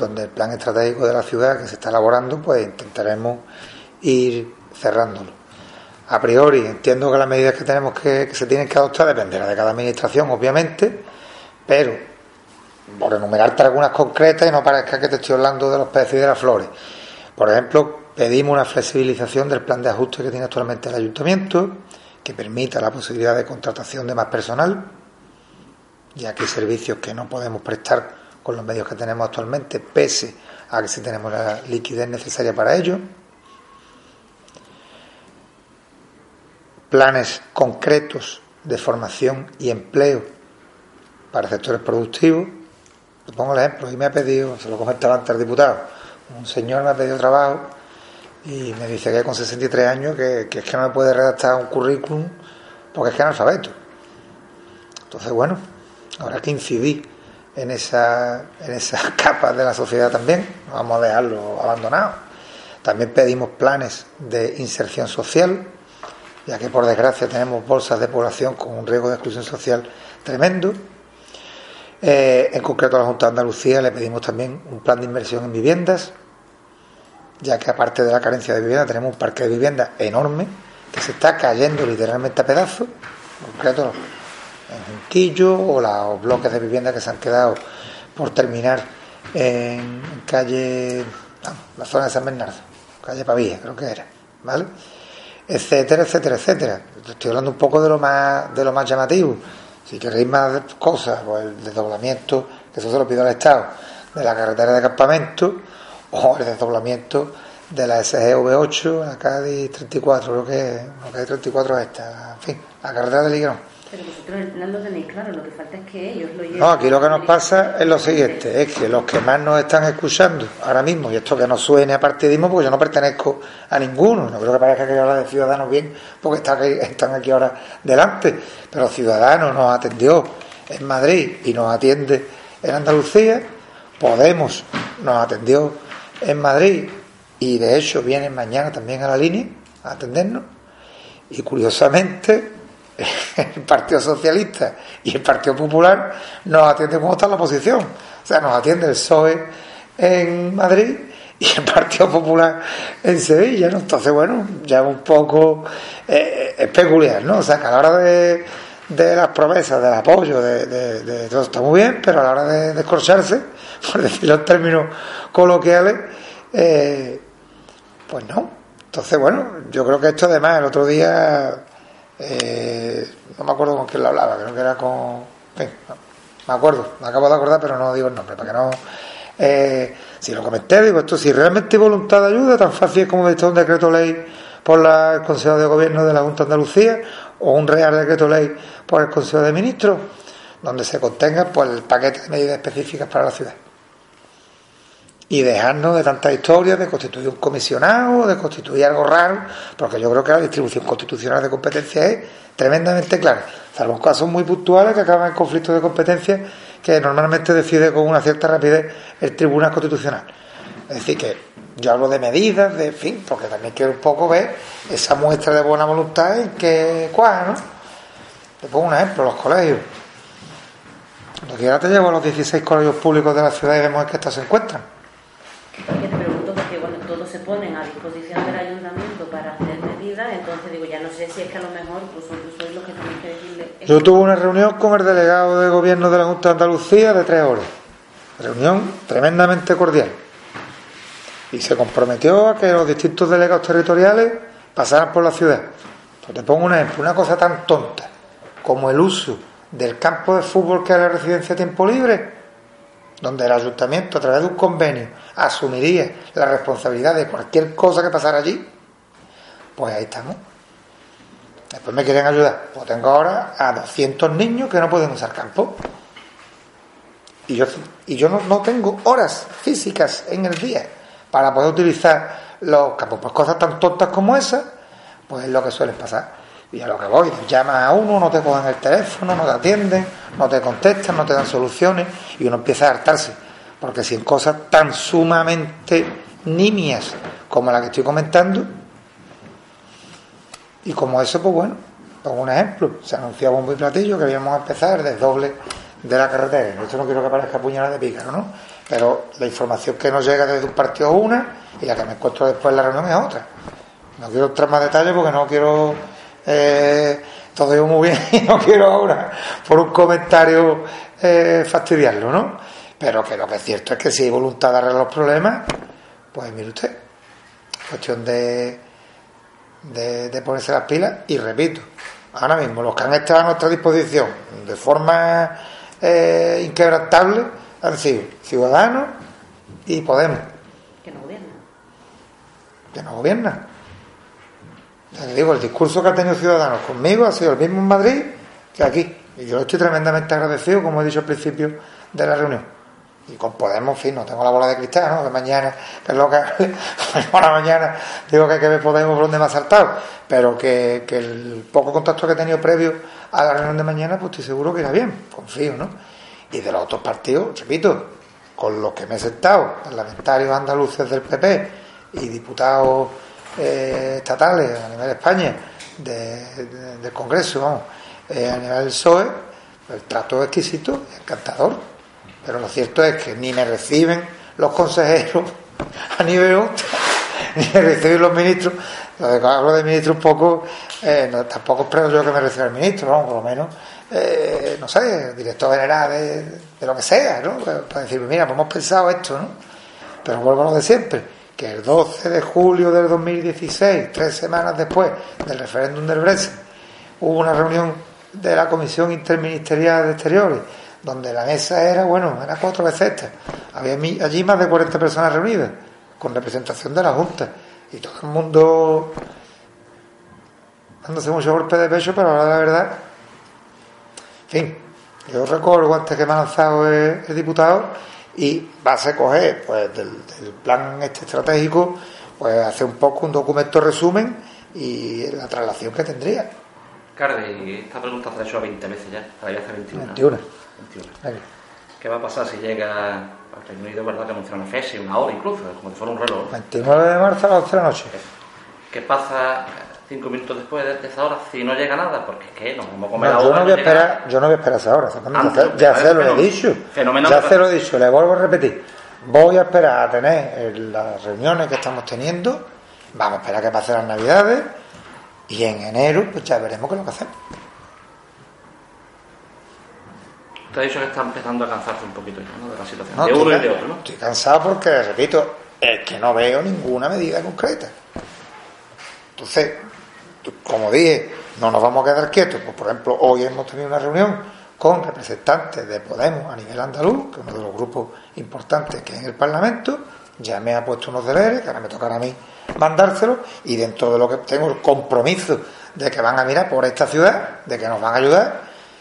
donde el plan estratégico de la ciudad que se está elaborando, pues intentaremos ir cerrándolo. A priori entiendo que las medidas que tenemos que, que se tienen que adoptar dependerá de cada administración, obviamente, pero por enumerarte algunas concretas y no parezca que te estoy hablando de los peces y de las flores. Por ejemplo, pedimos una flexibilización del plan de ajuste que tiene actualmente el ayuntamiento, que permita la posibilidad de contratación de más personal, ya que hay servicios que no podemos prestar con los medios que tenemos actualmente, pese a que sí tenemos la liquidez necesaria para ello. Planes concretos de formación y empleo para sectores productivos. Te pongo el ejemplo, y me ha pedido, se lo comentaba antes al diputado, un señor me ha pedido trabajo y me dice que con 63 años que, que es que no me puede redactar un currículum porque es que es analfabeto. Entonces, bueno, habrá que incidir en, esa, en esas capas de la sociedad también, no vamos a dejarlo abandonado. También pedimos planes de inserción social, ya que por desgracia tenemos bolsas de población con un riesgo de exclusión social tremendo. Eh, en concreto a la Junta de Andalucía le pedimos también un plan de inversión en viviendas, ya que aparte de la carencia de vivienda tenemos un parque de viviendas enorme que se está cayendo literalmente a pedazos, en concreto en Junquillo o los bloques de vivienda que se han quedado por terminar en calle, la zona de San Bernardo, calle Pavía, creo que era, ¿vale? Etcétera, etcétera, etcétera. Estoy hablando un poco de lo más, de lo más llamativo. Si queréis más cosas, pues el desdoblamiento, que eso se lo pido al Estado, de la carretera de campamento, o el desdoblamiento de la SGV8, la Cádiz 34, creo que la Cádiz 34 es esta, en fin, la carretera de Ligrón pero vosotros el plan lo tenéis claro, lo que falta es que ellos lo lleven. No, aquí lo que nos pasa es lo siguiente, es que los que más nos están escuchando ahora mismo, y esto que no suene a partidismo, porque yo no pertenezco a ninguno, no creo que parezca que yo habla de Ciudadanos bien, porque están aquí, están aquí ahora delante, pero Ciudadanos nos atendió en Madrid y nos atiende en Andalucía, Podemos nos atendió en Madrid y de hecho vienen mañana también a la línea a atendernos, y curiosamente el Partido Socialista y el Partido Popular nos atiende como está la oposición. O sea, nos atiende el PSOE en Madrid y el Partido Popular en Sevilla. Entonces, bueno, ya un poco eh, peculiar, ¿no? O sea, que a la hora de, de las promesas, del apoyo, de, todo está muy bien, pero a la hora de, descorcharse, por decirlo en términos coloquiales, eh, pues no. Entonces, bueno, yo creo que esto además el otro día eh, no me acuerdo con quién lo hablaba, creo que era con. me acuerdo, me acabo de acordar, pero no digo el nombre, para que no. Eh, si lo comenté, digo esto, si realmente hay voluntad de ayuda, tan fácil como visto un decreto ley por el Consejo de Gobierno de la Junta de Andalucía o un real decreto ley por el Consejo de Ministros, donde se contenga pues, el paquete de medidas específicas para la ciudad y dejarnos de tantas historias de constituir un comisionado, de constituir algo raro, porque yo creo que la distribución constitucional de competencias es tremendamente clara, salvo casos muy puntuales que acaban en conflictos de competencias que normalmente decide con una cierta rapidez el Tribunal Constitucional. Es decir, que yo hablo de medidas, de fin, porque también quiero un poco ver esa muestra de buena voluntad en que cuál, ¿no? Te pongo un ejemplo, los colegios. Cuando quiera te llevo a los 16 colegios públicos de la ciudad y vemos que estos se encuentran que te pregunto porque bueno, todos se ponen a disposición del ayuntamiento para hacer medidas, entonces digo, ya no sé si es que a lo mejor pues sois los que tenéis que decirle... Yo tuve una reunión con el delegado de gobierno de la Junta de Andalucía de tres horas. Reunión tremendamente cordial. Y se comprometió a que los distintos delegados territoriales pasaran por la ciudad. Pues te pongo un ejemplo, una cosa tan tonta como el uso del campo de fútbol que es la residencia a tiempo libre donde el ayuntamiento a través de un convenio asumiría la responsabilidad de cualquier cosa que pasara allí, pues ahí estamos. Después me quieren ayudar. Pues tengo ahora a 200 niños que no pueden usar campo. y yo, y yo no, tengo horas físicas en el día para poder utilizar los campos. Pues cosas tan tontas como esas, pues es lo que suele pasar. Y a lo que voy, llamas a uno, no te cogen el teléfono, no te atienden, no te contestan, no te dan soluciones y uno empieza a hartarse. Porque si en cosas tan sumamente nimias como la que estoy comentando, y como eso, pues bueno, pongo un ejemplo, se anunciaba un muy platillo que íbamos a empezar el doble de la carretera. Esto no quiero que parezca puñalada de pícaro, ¿no? Pero la información que nos llega desde un partido es una y la que me encuentro después en la reunión es otra. No quiero entrar más detalles porque no quiero eh, todo iba muy bien y no quiero ahora por un comentario eh, fastidiarlo, ¿no? Pero que lo que es cierto es que si hay voluntad de arreglar los problemas, pues mire usted, cuestión de, de, ponerse las pilas y repito, ahora mismo los que han estado a nuestra disposición de forma eh, inquebrantable han sido Ciudadanos y Podemos. Que no gobiernan. Que no gobiernan. Digo, el discurso que ha tenido Ciudadanos conmigo ha sido el mismo en Madrid que aquí. Y yo estoy tremendamente agradecido, como he dicho al principio de la reunión. Y con Podemos, en fin, no tengo la bola de cristal, ¿no? Que mañana, que es lo que para mañana digo que hay que ver Podemos por donde me ha saltado. Pero que, que el poco contacto que he tenido previo a la reunión de mañana, pues estoy seguro que irá bien, confío, ¿no? Y de los otros partidos, repito, con los que me he sentado, parlamentarios andaluces del PP y diputados eh, estatales a nivel de España, del Congreso, vamos, eh, a nivel del PSOE, el trato es exquisito, encantador. Pero lo cierto es que ni me reciben los consejeros a nivel ni me reciben los ministros. De hablo de ministro un poco, eh, tampoco espero yo que me reciba el ministro, vamos, por lo menos, no sé, director general de, lo que sea, ¿no? Para decir, mira, pues hemos pensado esto, ¿no? Pero vuelvo a lo de siempre que el 12 de julio del 2016, tres semanas después del referéndum del Brexit, hubo una reunión de la Comisión Interministerial de Exteriores, donde la mesa era, bueno, era cuatro veces esta. Había allí más de 40 personas reunidas, con representación de la Junta, y todo el mundo dándose mucho golpe de pecho, pero ahora la verdad, en fin, yo recuerdo antes que me ha lanzado el diputado y va a recoger pues del, plan este estratégico pues hacer un poco un documento resumen y la traslación que tendría Carde, esta pregunta se ha hecho 20 veces ya, para hacer 21. 21. ¿Qué va a pasar si llega al Reino Unido, verdad, que anuncia una fecha, una hora incluso, como si fuera un reloj? 29 de marzo a las 11 de la noche. ¿Qué pasa cinco minutos después de esa hora si no llega nada, porque es que nos vamos a comer no, yo, no voy a esperar, yo no voy a esperar esa hora, ya, se lo he dicho. Ya se lo he dicho, le vuelvo a repetir. Voy a esperar a tener las reuniones que estamos teniendo, vamos a esperar que pasen las navidades y en enero pues ya veremos qué es lo que hacemos. Usted ha dicho que está empezando a cansarse un poquito ya, ¿no? De la situación. de uno y de otro, ¿no? Estoy cansado porque, repito, es que no veo ninguna medida concreta. Entonces, como dije, no nos vamos a quedar quietos. Pues, por ejemplo, hoy hemos tenido una reunión con representantes de Podemos a nivel andaluz, que es uno de los grupos importantes que hay en el Parlamento. Ya me ha puesto unos deberes, que ahora me tocará a mí mandárselos, y dentro de lo que tengo el compromiso de que van a mirar por esta ciudad, de que nos van a ayudar,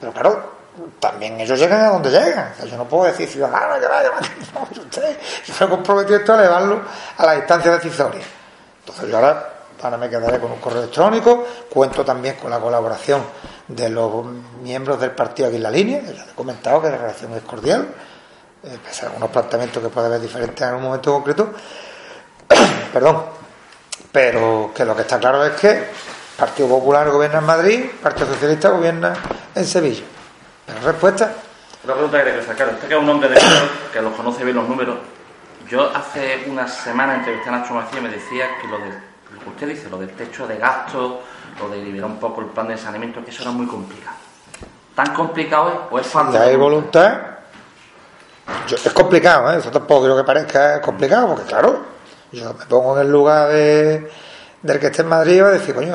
pero claro, también ellos llegan a donde llegan. yo no puedo decir ciudadanos que vaya, no, usted, yo me he comprometido esto a elevarlo a la distancia decisoria. Entonces yo ahora Ahora me quedaré con un correo electrónico. Cuento también con la colaboración de los miembros del partido aquí en la línea. He comentado que la relación es cordial, eh, pese a algunos planteamientos que puede haber diferentes en un momento concreto. Perdón. Pero que lo que está claro es que Partido Popular gobierna en Madrid, Partido Socialista gobierna en Sevilla. ¿Pero respuesta? Una pregunta que sacar. Usted que es un hombre de que los conoce bien los números. Yo hace una semana entrevisté a Nacho Macías y me decía que lo de usted dice, lo del techo de gasto, lo de liberar un poco el plan de saneamiento, que eso era muy complicado. ¿Tan complicado es o es falta? hay voluntad. es complicado, ¿eh? eso tampoco creo que parezca complicado, porque claro, yo me pongo en el lugar de, del que esté en Madrid y va a decir, coño,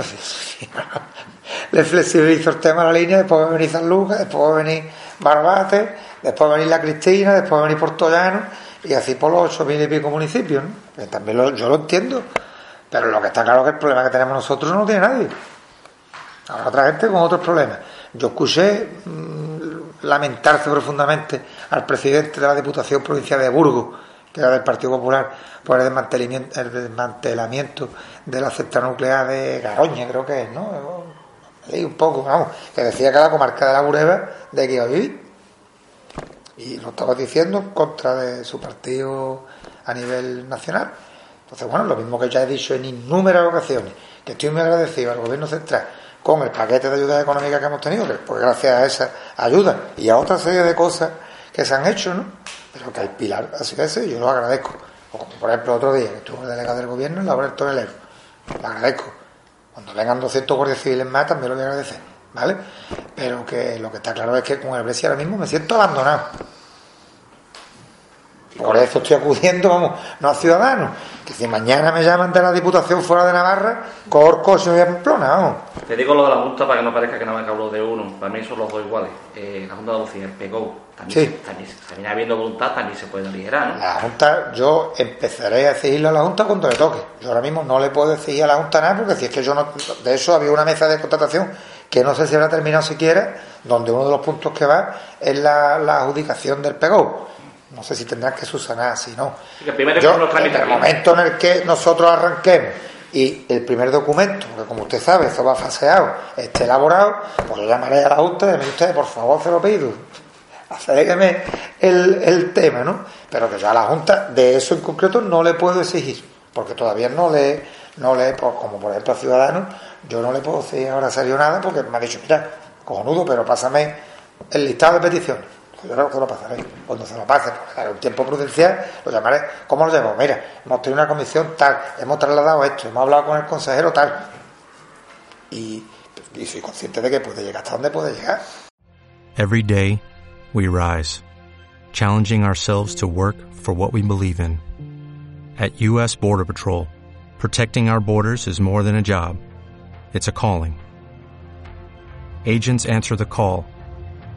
le flexibilizo el tema de la línea, después va a venir San Lucas, después va a venir Barbate, después va a venir La Cristina, después va a venir Portollano, y así por los ocho mil y pico municipios, ¿no? También yo lo entiendo. Pero lo que está claro es que el problema que tenemos nosotros no lo tiene nadie. Habrá otra gente con otros problemas. Yo escuché mm, lamentarse profundamente al presidente de la Diputación Provincial de Burgos, que era del Partido Popular, por el desmantelamiento, el desmantelamiento de la central nuclear de Garoña, creo que es, ¿no? Leí un poco, vamos, que decía que la comarca de la Bureba de que iba a vivir. Y lo estaba diciendo en contra de su partido a nivel nacional. Entonces, bueno, lo mismo que ya he dicho en innumerables ocasiones, que estoy muy agradecido al gobierno central con el paquete de ayuda económica que hemos tenido, pues gracias a esa ayuda y a otra serie de cosas que se han hecho, ¿no? Pero que el pilar así es, yo lo agradezco. O como por ejemplo otro día que estuvo el delegado del gobierno en la obra del tonelero, lo agradezco. Cuando vengan 200 guardias civiles más también lo voy a agradecer, ¿vale? Pero que lo que está claro es que con el Brexit ahora mismo me siento abandonado. Por eso estoy acudiendo, vamos, no a ciudadanos. Que si mañana me llaman de la Diputación fuera de Navarra, Corco y Pamplona, vamos. Te digo lo de la Junta para que no parezca que nada más que hablo de uno. Para mí son los dos iguales. Eh, la Junta de Andalucía, el también, Sí. también, también habiendo voluntad, también se puede aligerar, ¿no? La Junta, yo empezaré a exigirle a la Junta cuando le toque. Yo ahora mismo no le puedo exigir a la Junta nada, porque si es que yo no. De eso había una mesa de contratación que no sé si habrá terminado siquiera, donde uno de los puntos que va es la, la adjudicación del PEGO. No sé si tendrán que subsanar, si no. Que primero Yo, que en el momento en el que nosotros arranquemos y el primer documento, porque como usted sabe, eso va faseado, esté elaborado, pues yo llamaré a la Junta y le diré, usted, por favor, se lo pido. Acérqueme el, el tema, ¿no? Pero que yo a la Junta de eso en concreto no le puedo exigir, porque todavía no le, no le, pues, como por ejemplo a Ciudadanos, yo no le puedo decir ahora serio nada, porque me ha dicho, mira, cojonudo, pero pásame el listado de peticiones. Yo se lo pasaré. Cuando se lo pase, pues, daré un tiempo prudencial, lo llamaré. ¿Cómo lo llevo? Mira, hemos tenido una comisión tal, hemos trasladado esto, hemos hablado con el consejero tal. Y, y soy consciente de que puede llegar hasta donde puede llegar. Every day, we rise, challenging ourselves to work for what we believe in. At U.S. Border Patrol, protecting our borders is more than a job, it's a calling. Agents answer the call,